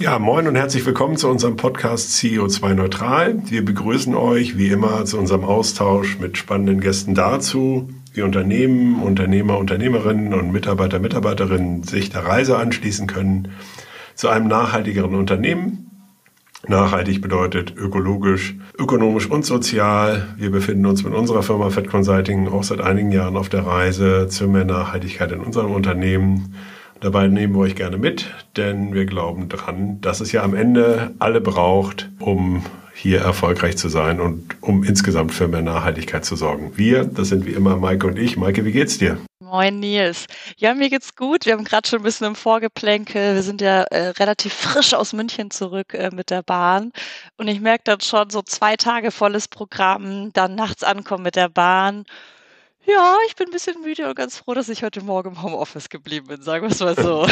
Ja, moin und herzlich willkommen zu unserem Podcast CO2 Neutral. Wir begrüßen euch wie immer zu unserem Austausch mit spannenden Gästen dazu, wie Unternehmen, Unternehmer, Unternehmerinnen und Mitarbeiter, Mitarbeiterinnen sich der Reise anschließen können zu einem nachhaltigeren Unternehmen. Nachhaltig bedeutet ökologisch, ökonomisch und sozial. Wir befinden uns mit unserer Firma Fed Consulting auch seit einigen Jahren auf der Reise zu mehr Nachhaltigkeit in unserem Unternehmen. Dabei nehmen wir euch gerne mit, denn wir glauben dran, dass es ja am Ende alle braucht, um hier erfolgreich zu sein und um insgesamt für mehr Nachhaltigkeit zu sorgen. Wir, das sind wie immer Maike und ich. Maike, wie geht's dir? Moin Nils. Ja, mir geht's gut. Wir haben gerade schon ein bisschen im Vorgeplänkel. Wir sind ja äh, relativ frisch aus München zurück äh, mit der Bahn. Und ich merke dann schon so zwei Tage volles Programm, dann nachts ankommen mit der Bahn ja, ich bin ein bisschen müde und ganz froh, dass ich heute Morgen im Homeoffice geblieben bin, sagen wir es mal so.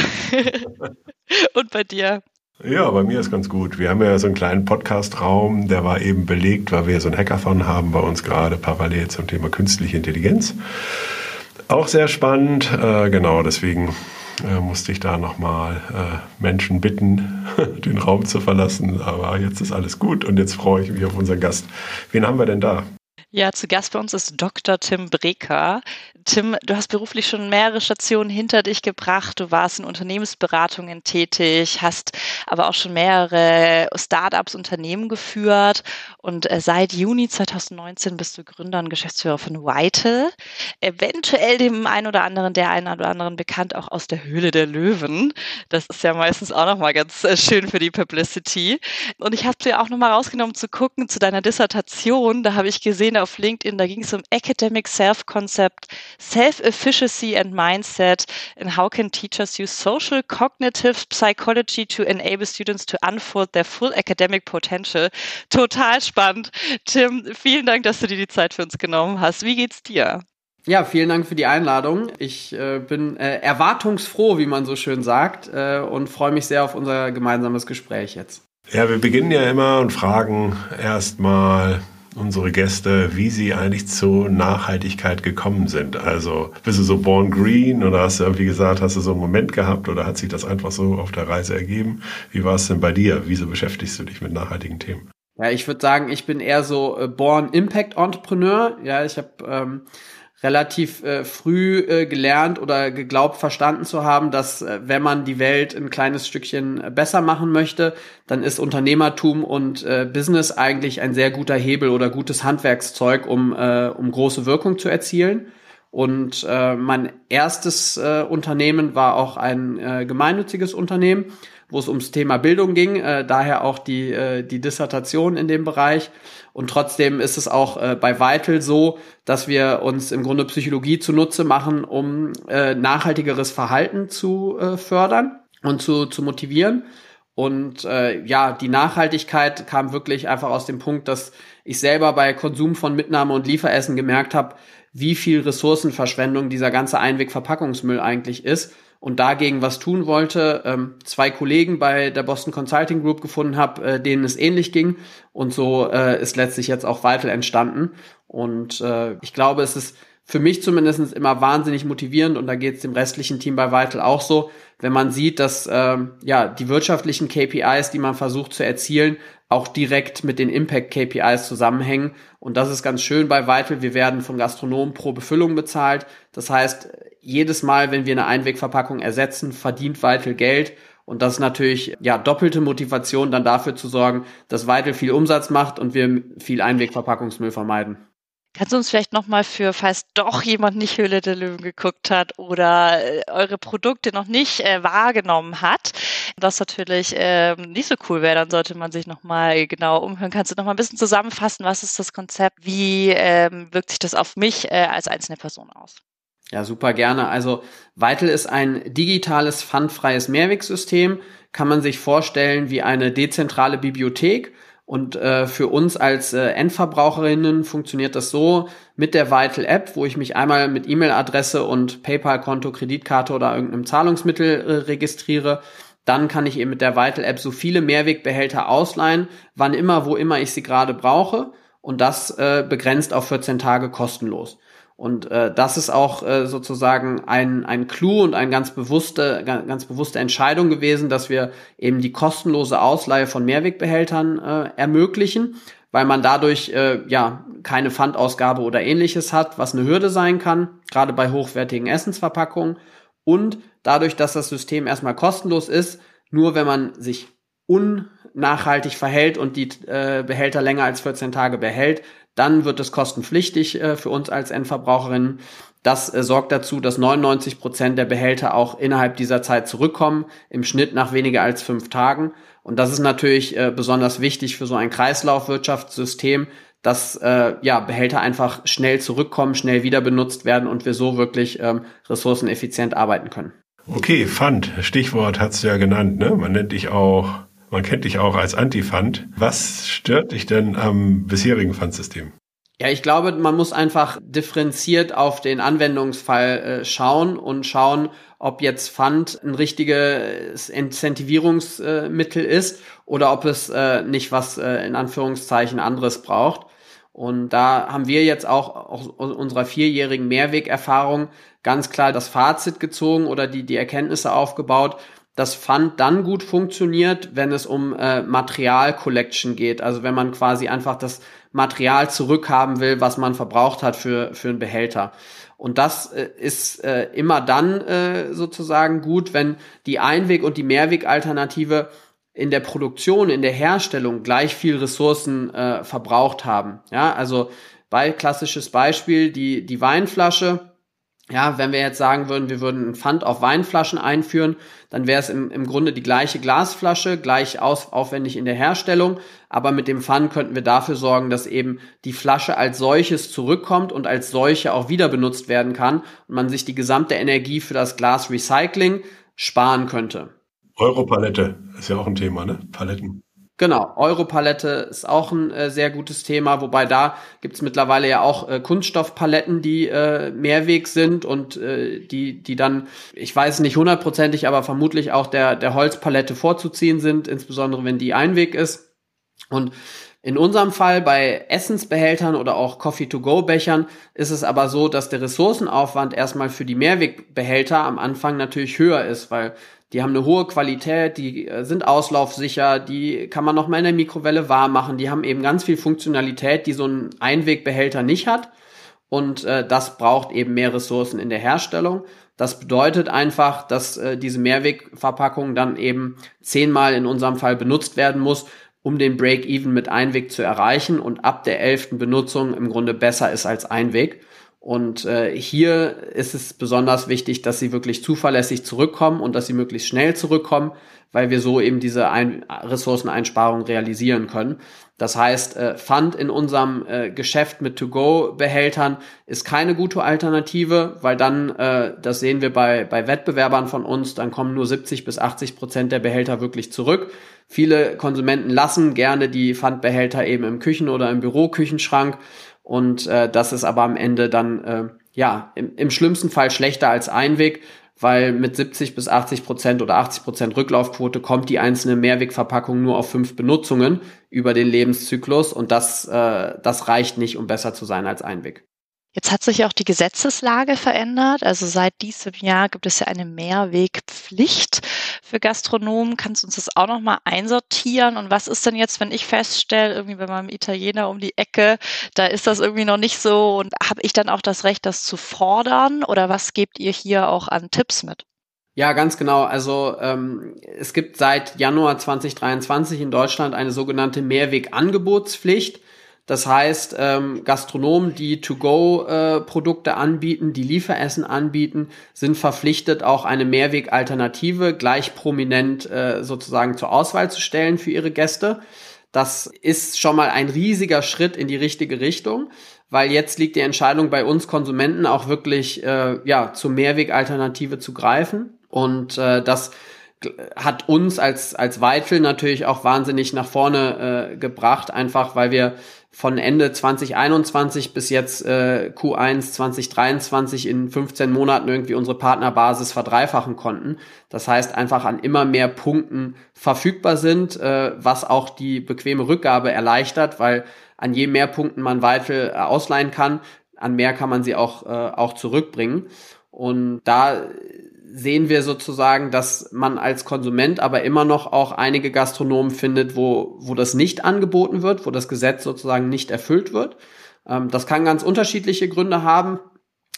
und bei dir? Ja, bei mir ist ganz gut. Wir haben ja so einen kleinen Podcast-Raum, der war eben belegt, weil wir so einen Hackathon haben bei uns gerade parallel zum Thema künstliche Intelligenz. Auch sehr spannend, äh, genau, deswegen äh, musste ich da nochmal äh, Menschen bitten, den Raum zu verlassen. Aber jetzt ist alles gut und jetzt freue ich mich auf unseren Gast. Wen haben wir denn da? Ja, zu Gast bei uns ist Dr. Tim Breker. Tim, du hast beruflich schon mehrere Stationen hinter dich gebracht. Du warst in Unternehmensberatungen tätig, hast aber auch schon mehrere Startups, Unternehmen geführt und äh, seit Juni 2019 bist du Gründer und Geschäftsführer von Vital. Eventuell dem einen oder anderen, der einen oder anderen bekannt auch aus der Höhle der Löwen. Das ist ja meistens auch nochmal ganz äh, schön für die Publicity. Und ich habe dir auch nochmal rausgenommen zu gucken zu deiner Dissertation. Da habe ich gesehen auf LinkedIn, da ging es um Academic Self-Concept self-efficacy and mindset and how can teachers use social cognitive psychology to enable students to unfold their full academic potential. Total spannend. Tim, vielen Dank, dass du dir die Zeit für uns genommen hast. Wie geht's dir? Ja, vielen Dank für die Einladung. Ich äh, bin äh, erwartungsfroh, wie man so schön sagt, äh, und freue mich sehr auf unser gemeinsames Gespräch jetzt. Ja, wir beginnen ja immer und fragen erstmal, unsere Gäste, wie sie eigentlich zur Nachhaltigkeit gekommen sind. Also bist du so born green oder hast du irgendwie gesagt, hast du so einen Moment gehabt oder hat sich das einfach so auf der Reise ergeben? Wie war es denn bei dir? Wieso beschäftigst du dich mit nachhaltigen Themen? Ja, ich würde sagen, ich bin eher so äh, born Impact Entrepreneur. Ja, ich habe ähm, relativ äh, früh äh, gelernt oder geglaubt verstanden zu haben, dass äh, wenn man die Welt ein kleines Stückchen äh, besser machen möchte, dann ist Unternehmertum und äh, Business eigentlich ein sehr guter Hebel oder gutes Handwerkszeug, um, äh, um große Wirkung zu erzielen. Und äh, mein erstes äh, Unternehmen war auch ein äh, gemeinnütziges Unternehmen wo es ums Thema Bildung ging, äh, daher auch die, äh, die Dissertation in dem Bereich. Und trotzdem ist es auch äh, bei Vital so, dass wir uns im Grunde Psychologie zunutze machen, um äh, nachhaltigeres Verhalten zu äh, fördern und zu, zu motivieren. Und äh, ja, die Nachhaltigkeit kam wirklich einfach aus dem Punkt, dass ich selber bei Konsum von Mitnahme und Lieferessen gemerkt habe, wie viel Ressourcenverschwendung dieser ganze Einwegverpackungsmüll eigentlich ist und dagegen was tun wollte, ähm, zwei Kollegen bei der Boston Consulting Group gefunden habe, äh, denen es ähnlich ging und so äh, ist letztlich jetzt auch Vital entstanden und äh, ich glaube, es ist für mich zumindest immer wahnsinnig motivierend und da geht es dem restlichen Team bei Vital auch so, wenn man sieht, dass ähm, ja die wirtschaftlichen KPIs, die man versucht zu erzielen, auch direkt mit den Impact KPIs zusammenhängen. Und das ist ganz schön bei Vital. Wir werden von Gastronomen pro Befüllung bezahlt. Das heißt, jedes Mal, wenn wir eine Einwegverpackung ersetzen, verdient Vital Geld. Und das ist natürlich ja doppelte Motivation, dann dafür zu sorgen, dass Vital viel Umsatz macht und wir viel Einwegverpackungsmüll vermeiden. Kannst du uns vielleicht nochmal für, falls doch jemand nicht Höhle der Löwen geguckt hat oder äh, eure Produkte noch nicht äh, wahrgenommen hat, was natürlich äh, nicht so cool wäre, dann sollte man sich nochmal genau umhören. Kannst du nochmal ein bisschen zusammenfassen, was ist das Konzept, wie ähm, wirkt sich das auf mich äh, als einzelne Person aus? Ja, super gerne. Also Vital ist ein digitales, pfandfreies Mehrwegsystem. Kann man sich vorstellen wie eine dezentrale Bibliothek. Und äh, für uns als äh, Endverbraucherinnen funktioniert das so mit der Vital App, wo ich mich einmal mit E-Mail-Adresse und PayPal-Konto, Kreditkarte oder irgendeinem Zahlungsmittel äh, registriere. Dann kann ich eben mit der Vital App so viele Mehrwegbehälter ausleihen, wann immer, wo immer ich sie gerade brauche. Und das äh, begrenzt auf 14 Tage kostenlos. Und äh, das ist auch äh, sozusagen ein, ein Clou und eine ganz bewusste, ganz, bewusste Entscheidung gewesen, dass wir eben die kostenlose Ausleihe von Mehrwegbehältern äh, ermöglichen, weil man dadurch äh, ja keine Pfandausgabe oder ähnliches hat, was eine Hürde sein kann, gerade bei hochwertigen Essensverpackungen. Und dadurch, dass das System erstmal kostenlos ist, nur wenn man sich unnachhaltig verhält und die äh, Behälter länger als 14 Tage behält, dann wird es kostenpflichtig äh, für uns als Endverbraucherinnen. Das äh, sorgt dazu, dass 99 Prozent der Behälter auch innerhalb dieser Zeit zurückkommen, im Schnitt nach weniger als fünf Tagen. Und das ist natürlich äh, besonders wichtig für so ein Kreislaufwirtschaftssystem, dass äh, ja, Behälter einfach schnell zurückkommen, schnell wieder benutzt werden und wir so wirklich ähm, ressourceneffizient arbeiten können. Okay, Pfand, Stichwort hast du ja genannt, ne? Man nennt dich auch man kennt dich auch als Antifund. Was stört dich denn am bisherigen Pfandsystem? Ja, ich glaube, man muss einfach differenziert auf den Anwendungsfall äh, schauen und schauen, ob jetzt Pfand ein richtiges Incentivierungsmittel äh, ist oder ob es äh, nicht was in Anführungszeichen anderes braucht. Und da haben wir jetzt auch aus unserer vierjährigen Mehrwegerfahrung ganz klar das Fazit gezogen oder die, die Erkenntnisse aufgebaut, das Fund dann gut funktioniert, wenn es um äh, Material Collection geht. Also wenn man quasi einfach das Material zurückhaben will, was man verbraucht hat für, für einen Behälter. Und das äh, ist äh, immer dann äh, sozusagen gut, wenn die Einweg- und die Mehrwegalternative in der Produktion, in der Herstellung gleich viel Ressourcen äh, verbraucht haben. Ja, also bei klassisches Beispiel die, die Weinflasche ja, wenn wir jetzt sagen würden, wir würden ein Pfand auf Weinflaschen einführen, dann wäre es im, im Grunde die gleiche Glasflasche, gleich aus, aufwendig in der Herstellung, aber mit dem Pfand könnten wir dafür sorgen, dass eben die Flasche als solches zurückkommt und als solche auch wieder benutzt werden kann und man sich die gesamte Energie für das Glasrecycling sparen könnte. Europalette ist ja auch ein Thema, ne? Paletten. Genau, Europalette ist auch ein äh, sehr gutes Thema, wobei da gibt's mittlerweile ja auch äh, Kunststoffpaletten, die äh, Mehrweg sind und äh, die, die dann, ich weiß nicht hundertprozentig, aber vermutlich auch der, der Holzpalette vorzuziehen sind, insbesondere wenn die Einweg ist. Und in unserem Fall bei Essensbehältern oder auch Coffee-to-go-Bechern ist es aber so, dass der Ressourcenaufwand erstmal für die Mehrwegbehälter am Anfang natürlich höher ist, weil die haben eine hohe Qualität, die äh, sind auslaufsicher, die kann man noch mal in der Mikrowelle warm machen, die haben eben ganz viel Funktionalität, die so ein Einwegbehälter nicht hat. Und äh, das braucht eben mehr Ressourcen in der Herstellung. Das bedeutet einfach, dass äh, diese Mehrwegverpackung dann eben zehnmal in unserem Fall benutzt werden muss, um den Break-Even mit Einweg zu erreichen und ab der elften Benutzung im Grunde besser ist als Einweg. Und äh, hier ist es besonders wichtig, dass sie wirklich zuverlässig zurückkommen und dass sie möglichst schnell zurückkommen, weil wir so eben diese Ein Ressourceneinsparung realisieren können. Das heißt, äh, Fund in unserem äh, Geschäft mit To-Go-Behältern ist keine gute Alternative, weil dann, äh, das sehen wir bei, bei Wettbewerbern von uns, dann kommen nur 70 bis 80 Prozent der Behälter wirklich zurück. Viele Konsumenten lassen gerne die Pfandbehälter eben im Küchen- oder im Büroküchenschrank und äh, das ist aber am Ende dann äh, ja im, im schlimmsten Fall schlechter als Einweg, weil mit 70 bis 80 Prozent oder 80 Prozent Rücklaufquote kommt die einzelne Mehrwegverpackung nur auf fünf Benutzungen über den Lebenszyklus und das, äh, das reicht nicht, um besser zu sein als Einweg. Jetzt hat sich auch die Gesetzeslage verändert. Also seit diesem Jahr gibt es ja eine Mehrwegpflicht für Gastronomen. Kannst du uns das auch nochmal einsortieren? Und was ist denn jetzt, wenn ich feststelle, irgendwie bei meinem Italiener um die Ecke, da ist das irgendwie noch nicht so und habe ich dann auch das Recht, das zu fordern? Oder was gebt ihr hier auch an Tipps mit? Ja, ganz genau. Also ähm, es gibt seit Januar 2023 in Deutschland eine sogenannte Mehrwegangebotspflicht. Das heißt, ähm, Gastronomen, die To-Go-Produkte äh, anbieten, die Lieferessen anbieten, sind verpflichtet, auch eine Mehrwegalternative gleich prominent äh, sozusagen zur Auswahl zu stellen für ihre Gäste. Das ist schon mal ein riesiger Schritt in die richtige Richtung, weil jetzt liegt die Entscheidung bei uns Konsumenten auch wirklich äh, ja zur Mehrwegalternative zu greifen und äh, das hat uns als als Weitel natürlich auch wahnsinnig nach vorne äh, gebracht, einfach weil wir von Ende 2021 bis jetzt äh, Q1 2023 in 15 Monaten irgendwie unsere Partnerbasis verdreifachen konnten. Das heißt einfach an immer mehr Punkten verfügbar sind, äh, was auch die bequeme Rückgabe erleichtert, weil an je mehr Punkten man Weitel äh, ausleihen kann, an mehr kann man sie auch, äh, auch zurückbringen. Und da sehen wir sozusagen, dass man als Konsument aber immer noch auch einige Gastronomen findet, wo, wo das nicht angeboten wird, wo das Gesetz sozusagen nicht erfüllt wird. Ähm, das kann ganz unterschiedliche Gründe haben.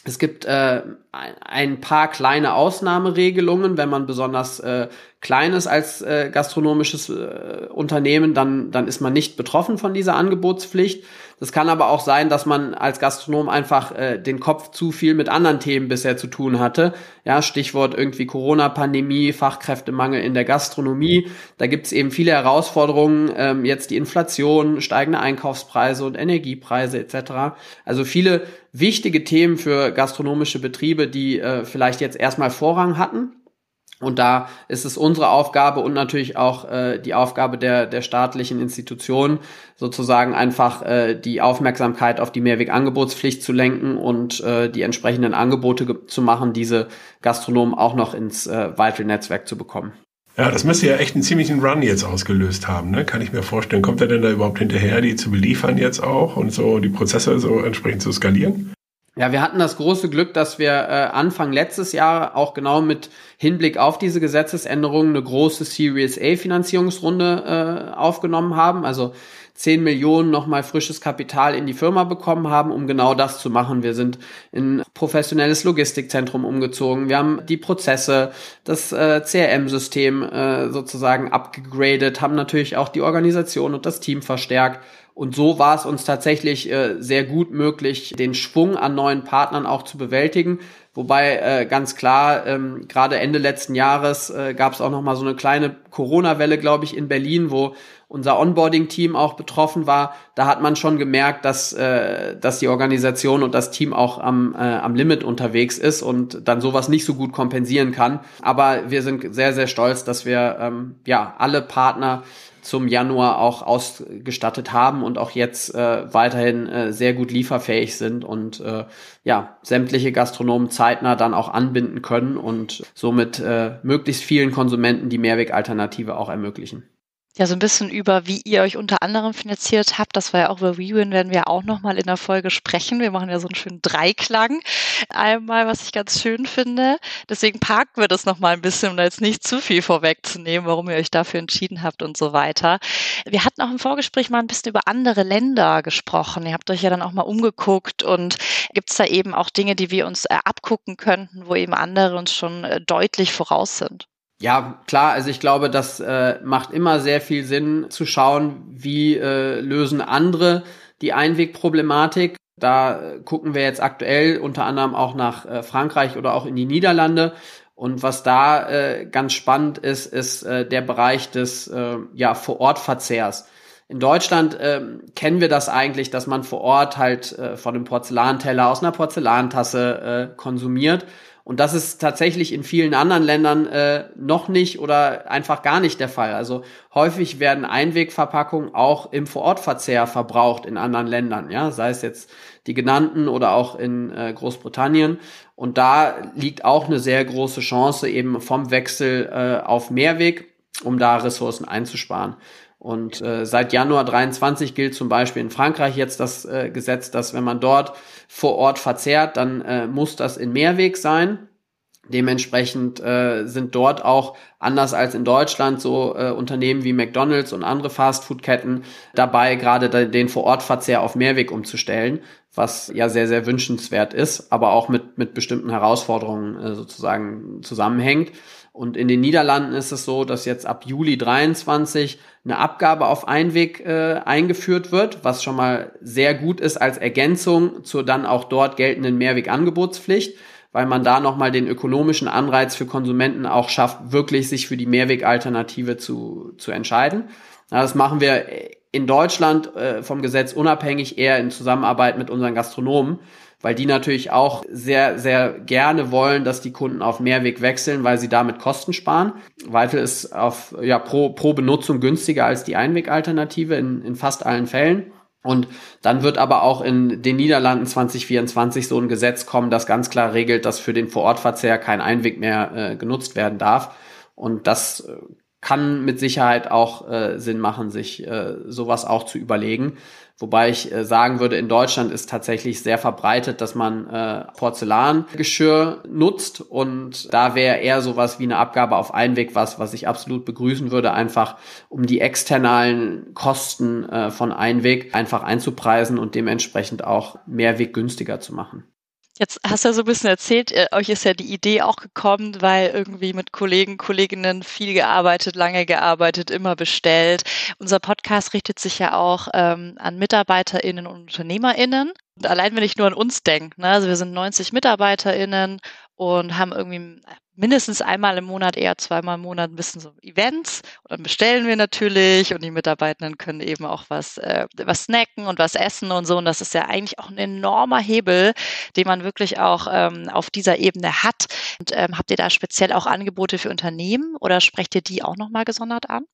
Es gibt äh, ein paar kleine Ausnahmeregelungen, wenn man besonders äh, klein ist als äh, gastronomisches äh, Unternehmen, dann, dann ist man nicht betroffen von dieser Angebotspflicht. Das kann aber auch sein, dass man als Gastronom einfach äh, den Kopf zu viel mit anderen Themen bisher zu tun hatte. Ja, Stichwort irgendwie Corona-Pandemie, Fachkräftemangel in der Gastronomie. Da gibt's eben viele Herausforderungen, ähm, jetzt die Inflation, steigende Einkaufspreise und Energiepreise etc. Also viele wichtige Themen für gastronomische Betriebe, die äh, vielleicht jetzt erstmal Vorrang hatten und da ist es unsere Aufgabe und natürlich auch äh, die Aufgabe der, der staatlichen Institutionen, sozusagen einfach äh, die Aufmerksamkeit auf die Mehrwegangebotspflicht zu lenken und äh, die entsprechenden Angebote zu machen, diese Gastronomen auch noch ins äh, Vital-Netzwerk zu bekommen. Ja, das müsste ja echt einen ziemlichen Run jetzt ausgelöst haben, ne? kann ich mir vorstellen. Kommt er denn da überhaupt hinterher, die zu beliefern jetzt auch und so die Prozesse so entsprechend zu skalieren? Ja, wir hatten das große Glück, dass wir äh, Anfang letztes Jahr auch genau mit Hinblick auf diese Gesetzesänderungen eine große Series A Finanzierungsrunde äh, aufgenommen haben. Also 10 Millionen nochmal frisches Kapital in die Firma bekommen haben, um genau das zu machen. Wir sind in professionelles Logistikzentrum umgezogen. Wir haben die Prozesse, das äh, CRM-System äh, sozusagen abgegradet, haben natürlich auch die Organisation und das Team verstärkt und so war es uns tatsächlich äh, sehr gut möglich, den Schwung an neuen Partnern auch zu bewältigen. Wobei äh, ganz klar, ähm, gerade Ende letzten Jahres äh, gab es auch noch mal so eine kleine Corona-Welle, glaube ich, in Berlin, wo unser Onboarding-Team auch betroffen war. Da hat man schon gemerkt, dass, äh, dass die Organisation und das Team auch am, äh, am Limit unterwegs ist und dann sowas nicht so gut kompensieren kann. Aber wir sind sehr, sehr stolz, dass wir ähm, ja alle Partner zum Januar auch ausgestattet haben und auch jetzt äh, weiterhin äh, sehr gut lieferfähig sind und äh, ja, sämtliche Gastronomen zeitnah dann auch anbinden können und somit äh, möglichst vielen Konsumenten die Mehrwegalternative auch ermöglichen ja so ein bisschen über, wie ihr euch unter anderem finanziert habt. Das war ja auch über WeWin, werden wir auch nochmal in der Folge sprechen. Wir machen ja so einen schönen Dreiklang. Einmal, was ich ganz schön finde. Deswegen parken wir das nochmal ein bisschen, um da jetzt nicht zu viel vorwegzunehmen, warum ihr euch dafür entschieden habt und so weiter. Wir hatten auch im Vorgespräch mal ein bisschen über andere Länder gesprochen. Ihr habt euch ja dann auch mal umgeguckt und gibt es da eben auch Dinge, die wir uns äh, abgucken könnten, wo eben andere uns schon äh, deutlich voraus sind? Ja, klar, also ich glaube, das äh, macht immer sehr viel Sinn zu schauen, wie äh, lösen andere die Einwegproblematik. Da äh, gucken wir jetzt aktuell unter anderem auch nach äh, Frankreich oder auch in die Niederlande. Und was da äh, ganz spannend ist, ist äh, der Bereich des äh, ja, Vor-Ort-Verzehrs. In Deutschland äh, kennen wir das eigentlich, dass man vor Ort halt äh, von einem Porzellanteller aus einer Porzellantasse äh, konsumiert. Und das ist tatsächlich in vielen anderen Ländern äh, noch nicht oder einfach gar nicht der Fall. Also häufig werden Einwegverpackungen auch im Vorortverzehr verbraucht in anderen Ländern, ja, sei es jetzt die genannten oder auch in äh, Großbritannien. Und da liegt auch eine sehr große Chance eben vom Wechsel äh, auf Mehrweg, um da Ressourcen einzusparen. Und äh, seit Januar 23 gilt zum Beispiel in Frankreich jetzt das äh, Gesetz, dass wenn man dort vor Ort verzehrt, dann äh, muss das in Mehrweg sein. Dementsprechend äh, sind dort auch anders als in Deutschland so äh, Unternehmen wie McDonald's und andere Fastfood-Ketten dabei, gerade den Vorortverzehr auf Mehrweg umzustellen, was ja sehr, sehr wünschenswert ist, aber auch mit, mit bestimmten Herausforderungen äh, sozusagen zusammenhängt. Und in den Niederlanden ist es so, dass jetzt ab Juli 23 eine Abgabe auf Einweg äh, eingeführt wird, was schon mal sehr gut ist als Ergänzung zur dann auch dort geltenden Mehrwegangebotspflicht, weil man da nochmal den ökonomischen Anreiz für Konsumenten auch schafft, wirklich sich für die Mehrwegalternative zu, zu entscheiden. Ja, das machen wir in Deutschland äh, vom Gesetz unabhängig eher in Zusammenarbeit mit unseren Gastronomen weil die natürlich auch sehr, sehr gerne wollen, dass die Kunden auf Mehrweg wechseln, weil sie damit Kosten sparen. Weitel ist auf, ja, pro, pro Benutzung günstiger als die Einwegalternative in, in fast allen Fällen. Und dann wird aber auch in den Niederlanden 2024 so ein Gesetz kommen, das ganz klar regelt, dass für den Vorortverzehr kein Einweg mehr äh, genutzt werden darf. Und das äh, kann mit Sicherheit auch äh, Sinn machen, sich äh, sowas auch zu überlegen. Wobei ich äh, sagen würde, in Deutschland ist tatsächlich sehr verbreitet, dass man äh, Porzellangeschirr nutzt und da wäre eher sowas wie eine Abgabe auf Einweg was, was ich absolut begrüßen würde, einfach um die externalen Kosten äh, von Einweg einfach einzupreisen und dementsprechend auch Mehrweg günstiger zu machen. Jetzt hast du ja so ein bisschen erzählt, äh, euch ist ja die Idee auch gekommen, weil irgendwie mit Kollegen, Kolleginnen viel gearbeitet, lange gearbeitet, immer bestellt. Unser Podcast richtet sich ja auch ähm, an MitarbeiterInnen und UnternehmerInnen. Und allein wenn ich nur an uns denke, ne, also wir sind 90 MitarbeiterInnen und haben irgendwie mindestens einmal im Monat, eher zweimal im Monat ein bisschen so Events. Und dann bestellen wir natürlich und die Mitarbeitenden können eben auch was, äh, was snacken und was essen und so. Und das ist ja eigentlich auch ein enormer Hebel, den man wirklich auch ähm, auf dieser Ebene hat. Und ähm, habt ihr da speziell auch Angebote für Unternehmen oder sprecht ihr die auch nochmal gesondert an?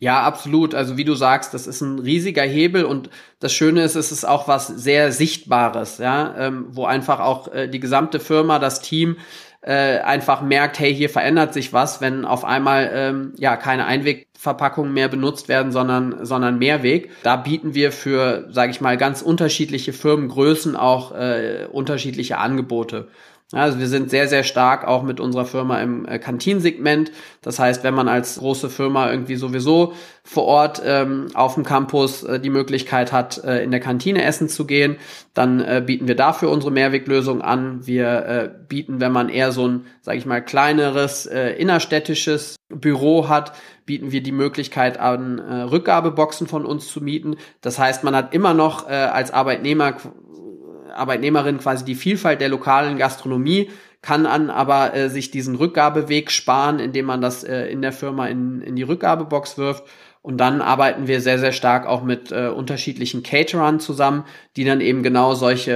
Ja, absolut. Also wie du sagst, das ist ein riesiger Hebel und das Schöne ist, es ist auch was sehr Sichtbares, ja, ähm, wo einfach auch äh, die gesamte Firma, das Team äh, einfach merkt, hey, hier verändert sich was, wenn auf einmal ähm, ja keine Einwegverpackungen mehr benutzt werden, sondern sondern Mehrweg. Da bieten wir für, sage ich mal, ganz unterschiedliche Firmengrößen auch äh, unterschiedliche Angebote. Also wir sind sehr, sehr stark auch mit unserer Firma im äh, Kantinsegment. Das heißt, wenn man als große Firma irgendwie sowieso vor Ort ähm, auf dem Campus äh, die Möglichkeit hat, äh, in der Kantine essen zu gehen, dann äh, bieten wir dafür unsere Mehrweglösung an. Wir äh, bieten, wenn man eher so ein, sage ich mal, kleineres äh, innerstädtisches Büro hat, bieten wir die Möglichkeit an, äh, Rückgabeboxen von uns zu mieten. Das heißt, man hat immer noch äh, als Arbeitnehmer Arbeitnehmerin quasi die Vielfalt der lokalen Gastronomie, kann an aber äh, sich diesen Rückgabeweg sparen, indem man das äh, in der Firma in, in die Rückgabebox wirft. Und dann arbeiten wir sehr, sehr stark auch mit äh, unterschiedlichen Caterern zusammen, die dann eben genau solche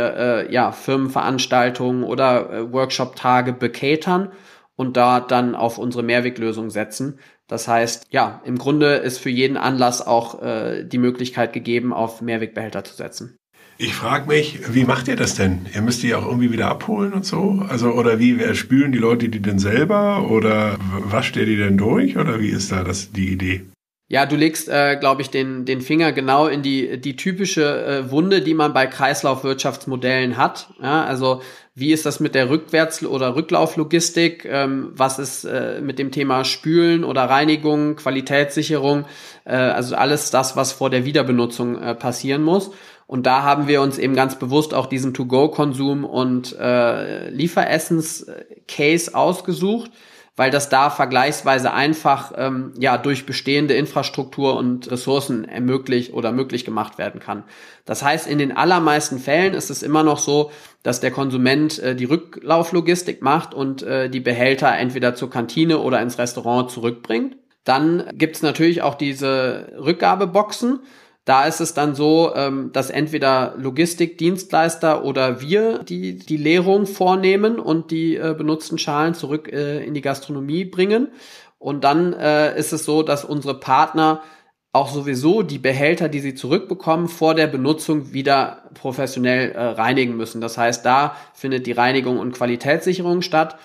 äh, ja, Firmenveranstaltungen oder äh, Workshop-Tage bekatern und da dann auf unsere Mehrweglösung setzen. Das heißt, ja, im Grunde ist für jeden Anlass auch äh, die Möglichkeit gegeben, auf Mehrwegbehälter zu setzen. Ich frage mich, wie macht ihr das denn? Ihr müsst die auch irgendwie wieder abholen und so? Also, oder wie spülen die Leute die denn selber? Oder wascht ihr die denn durch? Oder wie ist da das, die Idee? Ja, du legst, äh, glaube ich, den, den Finger genau in die, die typische äh, Wunde, die man bei Kreislaufwirtschaftsmodellen hat. Ja, also wie ist das mit der Rückwärts- oder Rücklauflogistik? Ähm, was ist äh, mit dem Thema Spülen oder Reinigung, Qualitätssicherung? Äh, also alles das, was vor der Wiederbenutzung äh, passieren muss. Und da haben wir uns eben ganz bewusst auch diesen To-Go-Konsum und äh, Lieferessens-Case ausgesucht, weil das da vergleichsweise einfach ähm, ja durch bestehende Infrastruktur und Ressourcen ermöglicht oder möglich gemacht werden kann. Das heißt, in den allermeisten Fällen ist es immer noch so, dass der Konsument äh, die Rücklauflogistik macht und äh, die Behälter entweder zur Kantine oder ins Restaurant zurückbringt. Dann gibt's natürlich auch diese Rückgabeboxen da ist es dann so, ähm, dass entweder Logistikdienstleister oder wir die, die Leerung vornehmen und die äh, benutzten Schalen zurück äh, in die Gastronomie bringen. Und dann äh, ist es so, dass unsere Partner auch sowieso die Behälter, die sie zurückbekommen, vor der Benutzung wieder professionell reinigen müssen. Das heißt, da findet die Reinigung und Qualitätssicherung statt.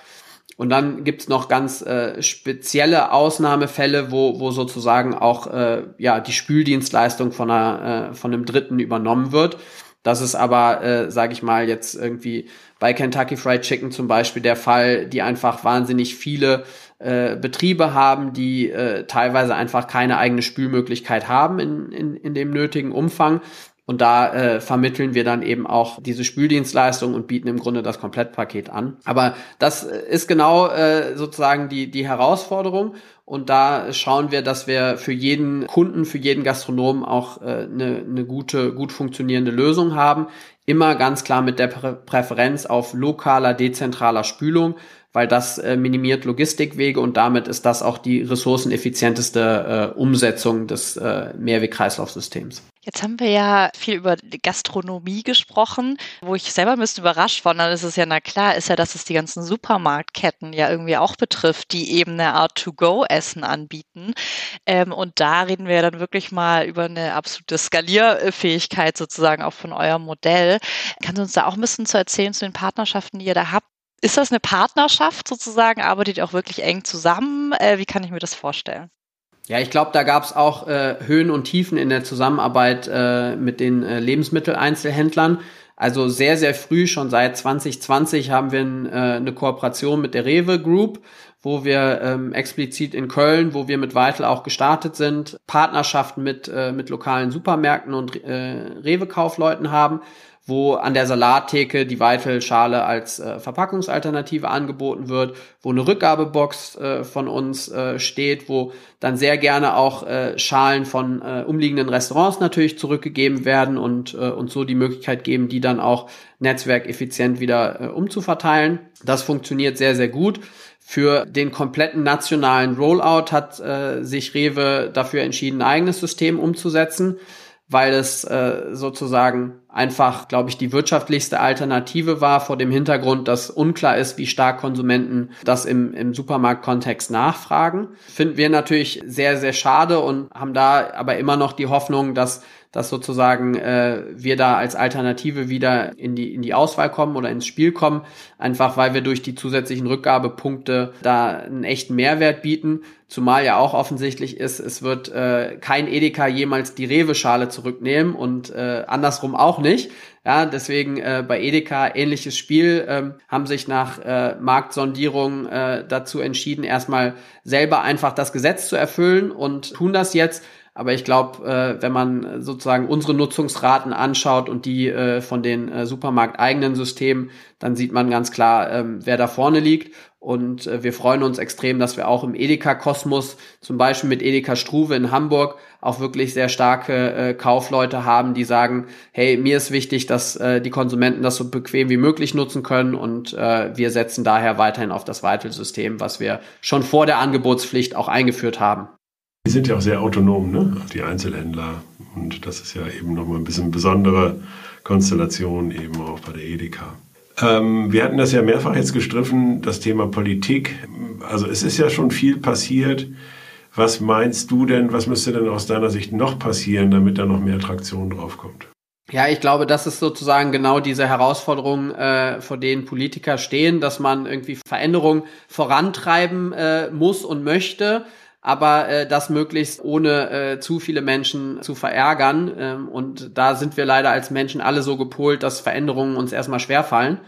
Und dann gibt's noch ganz äh, spezielle Ausnahmefälle, wo, wo sozusagen auch äh, ja, die Spüldienstleistung von, einer, äh, von einem Dritten übernommen wird. Das ist aber, äh, sage ich mal, jetzt irgendwie bei Kentucky Fried Chicken zum Beispiel der Fall, die einfach wahnsinnig viele äh, Betriebe haben, die äh, teilweise einfach keine eigene Spülmöglichkeit haben in, in, in dem nötigen Umfang. Und da äh, vermitteln wir dann eben auch diese Spüldienstleistung und bieten im Grunde das Komplettpaket an. Aber das ist genau äh, sozusagen die, die Herausforderung. Und da schauen wir, dass wir für jeden Kunden, für jeden Gastronomen auch äh, eine, eine gute, gut funktionierende Lösung haben. Immer ganz klar mit der Prä Präferenz auf lokaler, dezentraler Spülung, weil das äh, minimiert Logistikwege und damit ist das auch die ressourceneffizienteste äh, Umsetzung des äh, Mehrwegkreislaufsystems. Jetzt haben wir ja viel über Gastronomie gesprochen, wo ich selber ein bisschen überrascht war. Dann ist es ja, na klar, ist ja, dass es die ganzen Supermarktketten ja irgendwie auch betrifft, die eben eine Art To-Go-Essen anbieten. Ähm, und da reden wir dann wirklich mal über eine absolute Skalierfähigkeit sozusagen auch von eurem Modell. Kannst du uns da auch ein bisschen zu erzählen zu den Partnerschaften, die ihr da habt? Ist das eine Partnerschaft sozusagen? Arbeitet ihr auch wirklich eng zusammen? Äh, wie kann ich mir das vorstellen? Ja, ich glaube, da gab es auch äh, Höhen und Tiefen in der Zusammenarbeit äh, mit den äh, Lebensmitteleinzelhändlern. Also sehr, sehr früh, schon seit 2020, haben wir äh, eine Kooperation mit der Rewe Group, wo wir ähm, explizit in Köln, wo wir mit Weitel auch gestartet sind, Partnerschaften mit, äh, mit lokalen Supermärkten und äh, Rewe-Kaufleuten haben wo an der Salattheke die Weifelschale als äh, Verpackungsalternative angeboten wird, wo eine Rückgabebox äh, von uns äh, steht, wo dann sehr gerne auch äh, Schalen von äh, umliegenden Restaurants natürlich zurückgegeben werden und, äh, und so die Möglichkeit geben, die dann auch netzwerkeffizient wieder umzuverteilen. Das funktioniert sehr, sehr gut. Für den kompletten nationalen Rollout hat sich Rewe dafür entschieden, ein eigenes System umzusetzen weil es äh, sozusagen einfach, glaube ich, die wirtschaftlichste Alternative war vor dem Hintergrund, dass unklar ist, wie stark Konsumenten das im, im Supermarktkontext nachfragen. Finden wir natürlich sehr, sehr schade und haben da aber immer noch die Hoffnung, dass dass sozusagen äh, wir da als Alternative wieder in die in die Auswahl kommen oder ins Spiel kommen, einfach weil wir durch die zusätzlichen Rückgabepunkte da einen echten Mehrwert bieten. Zumal ja auch offensichtlich ist, es wird äh, kein Edeka jemals die Rewe-Schale zurücknehmen und äh, andersrum auch nicht. Ja, deswegen äh, bei Edeka ähnliches Spiel, ähm, haben sich nach äh, Marktsondierung äh, dazu entschieden, erstmal selber einfach das Gesetz zu erfüllen und tun das jetzt aber ich glaube, äh, wenn man sozusagen unsere Nutzungsraten anschaut und die äh, von den äh, Supermarkteigenen Systemen, dann sieht man ganz klar, ähm, wer da vorne liegt. Und äh, wir freuen uns extrem, dass wir auch im Edeka-Kosmos, zum Beispiel mit Edeka Struve in Hamburg, auch wirklich sehr starke äh, Kaufleute haben, die sagen, hey, mir ist wichtig, dass äh, die Konsumenten das so bequem wie möglich nutzen können und äh, wir setzen daher weiterhin auf das Vital-System, was wir schon vor der Angebotspflicht auch eingeführt haben. Die sind ja auch sehr autonom, ne? die Einzelhändler. Und das ist ja eben nochmal ein bisschen besondere Konstellation eben auch bei der Edeka. Ähm, wir hatten das ja mehrfach jetzt gestriffen, das Thema Politik. Also es ist ja schon viel passiert. Was meinst du denn, was müsste denn aus deiner Sicht noch passieren, damit da noch mehr Traktion draufkommt? Ja, ich glaube, das ist sozusagen genau diese Herausforderung, äh, vor denen Politiker stehen, dass man irgendwie Veränderungen vorantreiben äh, muss und möchte aber äh, das möglichst ohne äh, zu viele Menschen zu verärgern. Ähm, und da sind wir leider als Menschen alle so gepolt, dass Veränderungen uns erstmal schwerfallen.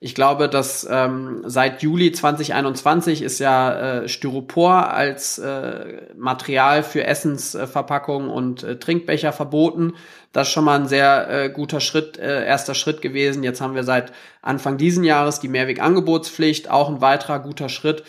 Ich glaube, dass ähm, seit Juli 2021 ist ja äh, Styropor als äh, Material für Essensverpackungen und äh, Trinkbecher verboten. Das ist schon mal ein sehr äh, guter Schritt, äh, erster Schritt gewesen. Jetzt haben wir seit Anfang diesen Jahres die Mehrwegangebotspflicht, auch ein weiterer guter Schritt.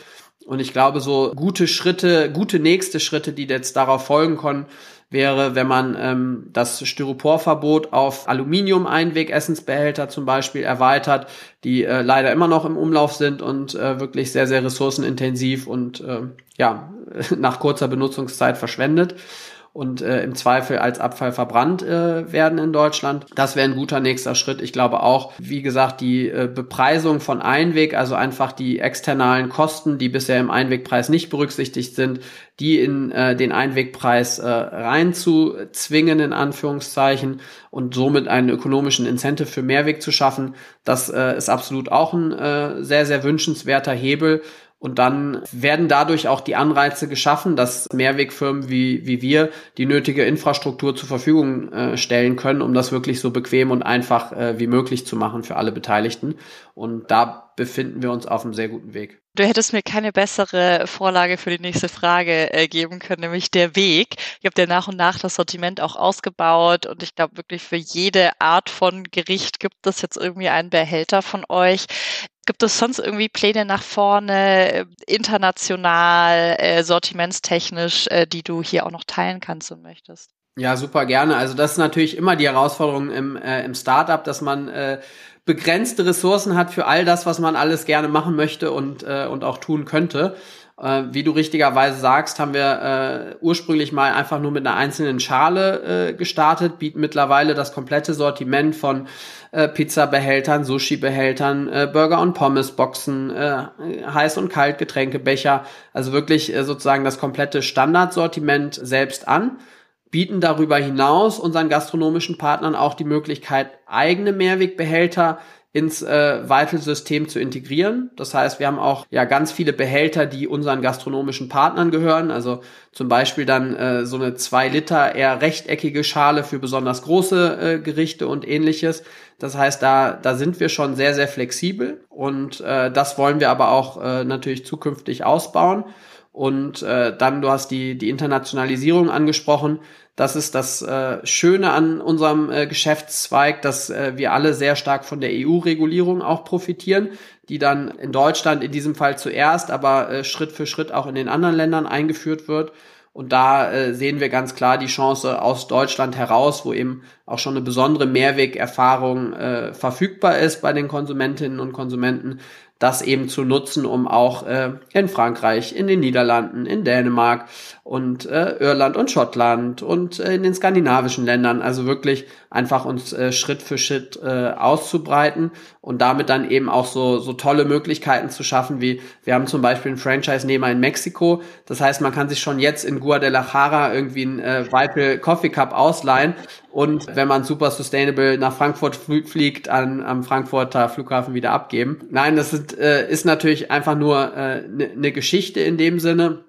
Und ich glaube, so gute Schritte, gute nächste Schritte, die jetzt darauf folgen können, wäre, wenn man ähm, das Styroporverbot auf Aluminium-Einweg-Essensbehälter zum Beispiel erweitert, die äh, leider immer noch im Umlauf sind und äh, wirklich sehr, sehr ressourcenintensiv und äh, ja, nach kurzer Benutzungszeit verschwendet und äh, im Zweifel als Abfall verbrannt äh, werden in Deutschland. Das wäre ein guter nächster Schritt. Ich glaube auch, wie gesagt, die äh, Bepreisung von Einweg, also einfach die externalen Kosten, die bisher im Einwegpreis nicht berücksichtigt sind, die in äh, den Einwegpreis äh, reinzuzwingen, in Anführungszeichen, und somit einen ökonomischen Incentive für Mehrweg zu schaffen, das äh, ist absolut auch ein äh, sehr, sehr wünschenswerter Hebel. Und dann werden dadurch auch die Anreize geschaffen, dass Mehrwegfirmen wie, wie wir die nötige Infrastruktur zur Verfügung äh, stellen können, um das wirklich so bequem und einfach äh, wie möglich zu machen für alle Beteiligten. Und da befinden wir uns auf einem sehr guten Weg. Du hättest mir keine bessere Vorlage für die nächste Frage äh, geben können, nämlich der Weg. Ihr habt ja nach und nach das Sortiment auch ausgebaut und ich glaube wirklich für jede Art von Gericht gibt es jetzt irgendwie einen Behälter von euch. Gibt es sonst irgendwie Pläne nach vorne, äh, international, äh, sortimentstechnisch, äh, die du hier auch noch teilen kannst und möchtest? Ja, super gerne. Also das ist natürlich immer die Herausforderung im, äh, im Startup, dass man äh, begrenzte Ressourcen hat für all das, was man alles gerne machen möchte und, äh, und auch tun könnte. Äh, wie du richtigerweise sagst, haben wir äh, ursprünglich mal einfach nur mit einer einzelnen Schale äh, gestartet, bieten mittlerweile das komplette Sortiment von äh, Pizza-Behältern, Sushi-Behältern, äh, Burger- und Pommes-Boxen, äh, Heiß- und Kaltgetränkebecher, also wirklich äh, sozusagen das komplette Standardsortiment selbst an bieten darüber hinaus unseren gastronomischen Partnern auch die Möglichkeit, eigene Mehrwegbehälter ins äh, Vital-System zu integrieren. Das heißt, wir haben auch ja ganz viele Behälter, die unseren gastronomischen Partnern gehören. Also zum Beispiel dann äh, so eine zwei Liter eher rechteckige Schale für besonders große äh, Gerichte und ähnliches. Das heißt, da, da sind wir schon sehr, sehr flexibel und äh, das wollen wir aber auch äh, natürlich zukünftig ausbauen. Und äh, dann, du hast die, die Internationalisierung angesprochen. Das ist das äh, Schöne an unserem äh, Geschäftszweig, dass äh, wir alle sehr stark von der EU-Regulierung auch profitieren, die dann in Deutschland in diesem Fall zuerst, aber äh, Schritt für Schritt auch in den anderen Ländern eingeführt wird. Und da äh, sehen wir ganz klar die Chance aus Deutschland heraus, wo eben auch schon eine besondere Mehrwegerfahrung äh, verfügbar ist bei den Konsumentinnen und Konsumenten, das eben zu nutzen, um auch äh, in Frankreich, in den Niederlanden, in Dänemark und äh, Irland und Schottland und äh, in den skandinavischen Ländern, also wirklich einfach uns äh, Schritt für Schritt äh, auszubreiten und damit dann eben auch so, so tolle Möglichkeiten zu schaffen, wie wir haben zum Beispiel einen Franchise-Nehmer in Mexiko. Das heißt, man kann sich schon jetzt in Guadalajara irgendwie einen äh, Vital Coffee Cup ausleihen und wenn man super sustainable nach Frankfurt fliegt, an, am Frankfurter Flughafen wieder abgeben. Nein, das ist, äh, ist natürlich einfach nur eine äh, ne, ne Geschichte in dem Sinne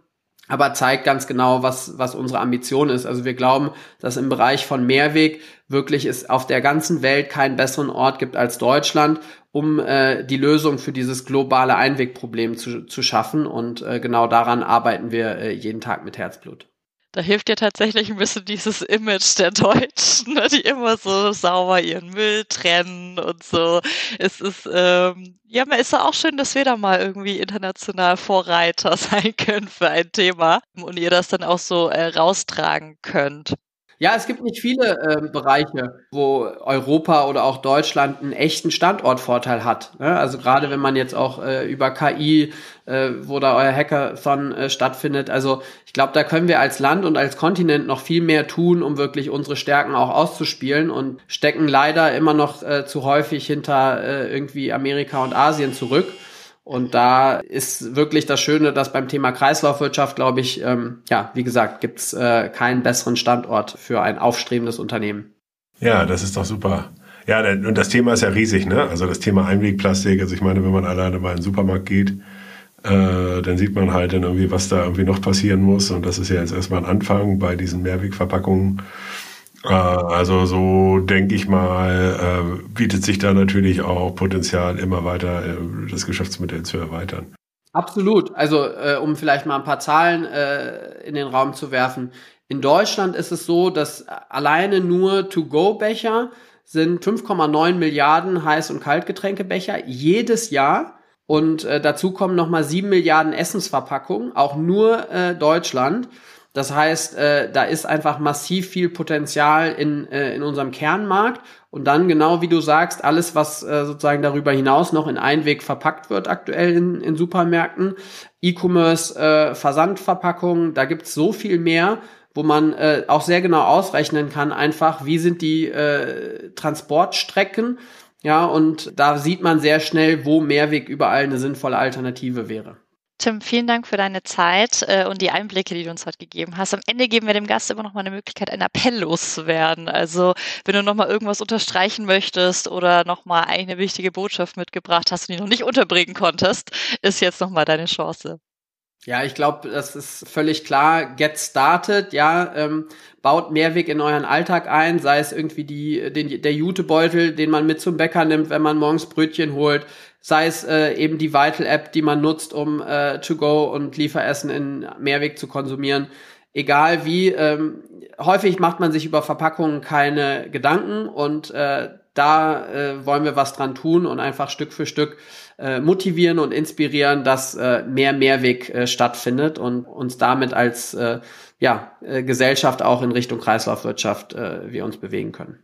aber zeigt ganz genau, was, was unsere Ambition ist. Also wir glauben, dass im Bereich von Mehrweg wirklich es auf der ganzen Welt keinen besseren Ort gibt als Deutschland, um äh, die Lösung für dieses globale Einwegproblem zu, zu schaffen. Und äh, genau daran arbeiten wir äh, jeden Tag mit Herzblut da hilft dir tatsächlich ein bisschen dieses Image der Deutschen, ne, die immer so sauber ihren Müll trennen und so. Es ist, ähm, ja, mir ist ja auch schön, dass wir da mal irgendwie international Vorreiter sein können für ein Thema und ihr das dann auch so äh, raustragen könnt. Ja, es gibt nicht viele äh, Bereiche, wo Europa oder auch Deutschland einen echten Standortvorteil hat. Ne? Also gerade wenn man jetzt auch äh, über KI, äh, wo da euer Hackathon äh, stattfindet. Also ich glaube, da können wir als Land und als Kontinent noch viel mehr tun, um wirklich unsere Stärken auch auszuspielen und stecken leider immer noch äh, zu häufig hinter äh, irgendwie Amerika und Asien zurück. Und da ist wirklich das Schöne, dass beim Thema Kreislaufwirtschaft, glaube ich, ähm, ja, wie gesagt, gibt's äh, keinen besseren Standort für ein aufstrebendes Unternehmen. Ja, das ist doch super. Ja, und das Thema ist ja riesig, ne? Also das Thema Einwegplastik, also ich meine, wenn man alleine mal in den Supermarkt geht, äh, dann sieht man halt dann irgendwie, was da irgendwie noch passieren muss. Und das ist ja jetzt erstmal ein Anfang bei diesen Mehrwegverpackungen. Äh, also so denke ich mal, äh, bietet sich da natürlich auch Potenzial, immer weiter äh, das Geschäftsmodell zu erweitern. Absolut. Also äh, um vielleicht mal ein paar Zahlen äh, in den Raum zu werfen. In Deutschland ist es so, dass alleine nur To-Go-Becher sind 5,9 Milliarden Heiß- und Kaltgetränkebecher jedes Jahr. Und äh, dazu kommen nochmal 7 Milliarden Essensverpackungen, auch nur äh, Deutschland. Das heißt, äh, da ist einfach massiv viel Potenzial in, äh, in unserem Kernmarkt. Und dann, genau wie du sagst, alles, was äh, sozusagen darüber hinaus noch in Einweg verpackt wird, aktuell in, in Supermärkten, E-Commerce, äh, Versandverpackungen, da gibt's so viel mehr, wo man äh, auch sehr genau ausrechnen kann, einfach, wie sind die äh, Transportstrecken. Ja, und da sieht man sehr schnell, wo Mehrweg überall eine sinnvolle Alternative wäre. Tim, vielen Dank für deine Zeit äh, und die Einblicke, die du uns heute gegeben hast. Am Ende geben wir dem Gast immer noch mal eine Möglichkeit, einen Appell loszuwerden. Also, wenn du noch mal irgendwas unterstreichen möchtest oder noch mal eine wichtige Botschaft mitgebracht hast, die du noch nicht unterbringen konntest, ist jetzt noch mal deine Chance. Ja, ich glaube, das ist völlig klar. Get started, ja, ähm, baut Mehrweg in euren Alltag ein, sei es irgendwie die, den, der Jutebeutel, den man mit zum Bäcker nimmt, wenn man morgens Brötchen holt, sei es äh, eben die Vital-App, die man nutzt, um äh, To-Go und Lieferessen in Mehrweg zu konsumieren. Egal wie, ähm, häufig macht man sich über Verpackungen keine Gedanken und äh, da äh, wollen wir was dran tun und einfach Stück für Stück äh, motivieren und inspirieren, dass äh, mehr Mehrweg äh, stattfindet und uns damit als äh, ja, äh, Gesellschaft auch in Richtung Kreislaufwirtschaft äh, wir uns bewegen können.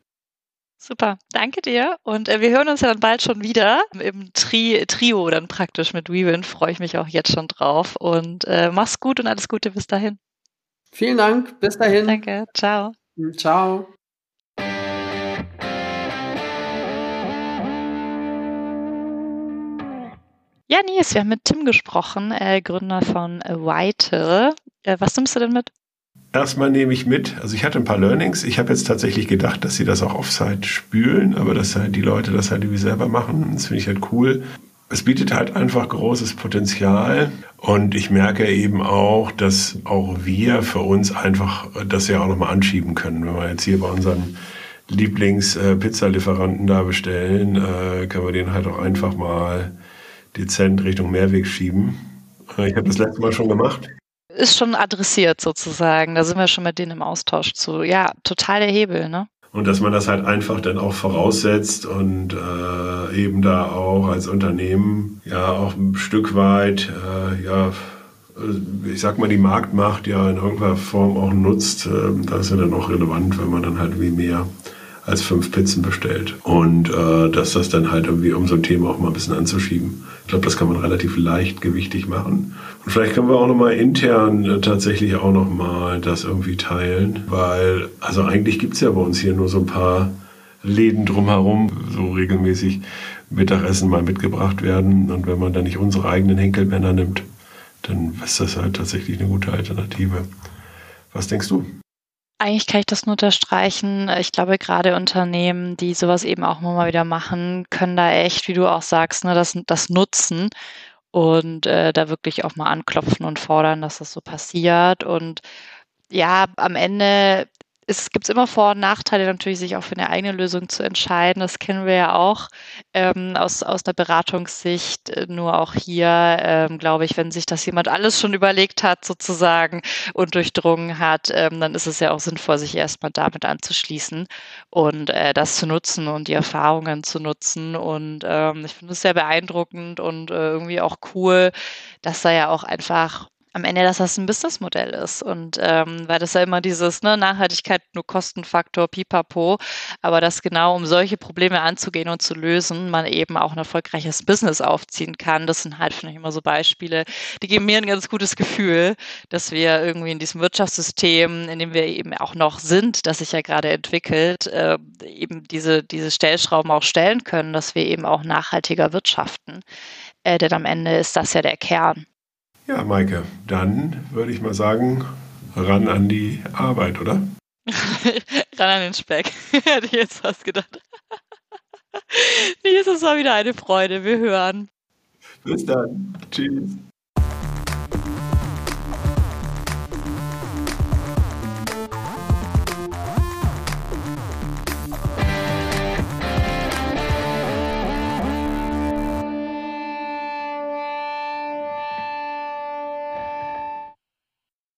Super, danke dir. Und äh, wir hören uns ja dann bald schon wieder im Tri Trio dann praktisch mit WeWin. Freue ich mich auch jetzt schon drauf. Und äh, mach's gut und alles Gute bis dahin. Vielen Dank, bis dahin. Danke, ciao. Ciao. Ja, Nils, wir haben mit Tim gesprochen, äh, Gründer von Vital. Äh, was nimmst du denn mit? erstmal nehme ich mit, also ich hatte ein paar Learnings. Ich habe jetzt tatsächlich gedacht, dass sie das auch offside spülen, aber dass halt die Leute das halt irgendwie selber machen, das finde ich halt cool. Es bietet halt einfach großes Potenzial und ich merke eben auch, dass auch wir für uns einfach das ja auch nochmal anschieben können. Wenn wir jetzt hier bei unseren Lieblings-Pizzalieferanten da bestellen, äh, können wir den halt auch einfach mal dezent Richtung Mehrweg schieben. Äh, ich habe das letzte Mal schon gemacht ist schon adressiert sozusagen. Da sind wir schon mit denen im Austausch zu. Ja, total der Hebel, ne? Und dass man das halt einfach dann auch voraussetzt und äh, eben da auch als Unternehmen ja auch ein Stück weit, äh, ja, ich sag mal, die Marktmacht ja in irgendeiner Form auch nutzt. Äh, das ist ja dann auch relevant, wenn man dann halt wie mehr als fünf Pizzen bestellt. Und äh, dass das dann halt irgendwie, um so ein Thema auch mal ein bisschen anzuschieben. Ich glaube, das kann man relativ leichtgewichtig machen. Und vielleicht können wir auch nochmal intern äh, tatsächlich auch nochmal das irgendwie teilen, weil, also eigentlich gibt's ja bei uns hier nur so ein paar Läden drumherum, so regelmäßig Mittagessen mal mitgebracht werden. Und wenn man dann nicht unsere eigenen Henkelmänner nimmt, dann ist das halt tatsächlich eine gute Alternative. Was denkst du? Eigentlich kann ich das nur unterstreichen. Ich glaube, gerade Unternehmen, die sowas eben auch mal wieder machen, können da echt, wie du auch sagst, ne, das, das nutzen und äh, da wirklich auch mal anklopfen und fordern, dass das so passiert. Und ja, am Ende es gibt immer Vor- und Nachteile natürlich, sich auch für eine eigene Lösung zu entscheiden. Das kennen wir ja auch ähm, aus, aus der Beratungssicht. Nur auch hier, ähm, glaube ich, wenn sich das jemand alles schon überlegt hat, sozusagen, und durchdrungen hat, ähm, dann ist es ja auch sinnvoll, sich erstmal damit anzuschließen und äh, das zu nutzen und die Erfahrungen zu nutzen. Und ähm, ich finde es sehr beeindruckend und äh, irgendwie auch cool, dass da ja auch einfach am Ende, dass das ein Businessmodell ist. Und ähm, weil das ja immer dieses ne, Nachhaltigkeit nur Kostenfaktor, pipapo, aber dass genau um solche Probleme anzugehen und zu lösen, man eben auch ein erfolgreiches Business aufziehen kann. Das sind halt, finde ich, immer so Beispiele, die geben mir ein ganz gutes Gefühl, dass wir irgendwie in diesem Wirtschaftssystem, in dem wir eben auch noch sind, das sich ja gerade entwickelt, äh, eben diese, diese Stellschrauben auch stellen können, dass wir eben auch nachhaltiger wirtschaften. Äh, denn am Ende ist das ja der Kern. Ja, Maike, dann würde ich mal sagen, ran an die Arbeit, oder? ran an den Speck. Hätte ich jetzt fast gedacht. Nee, es war wieder eine Freude. Wir hören. Bis dann. Tschüss.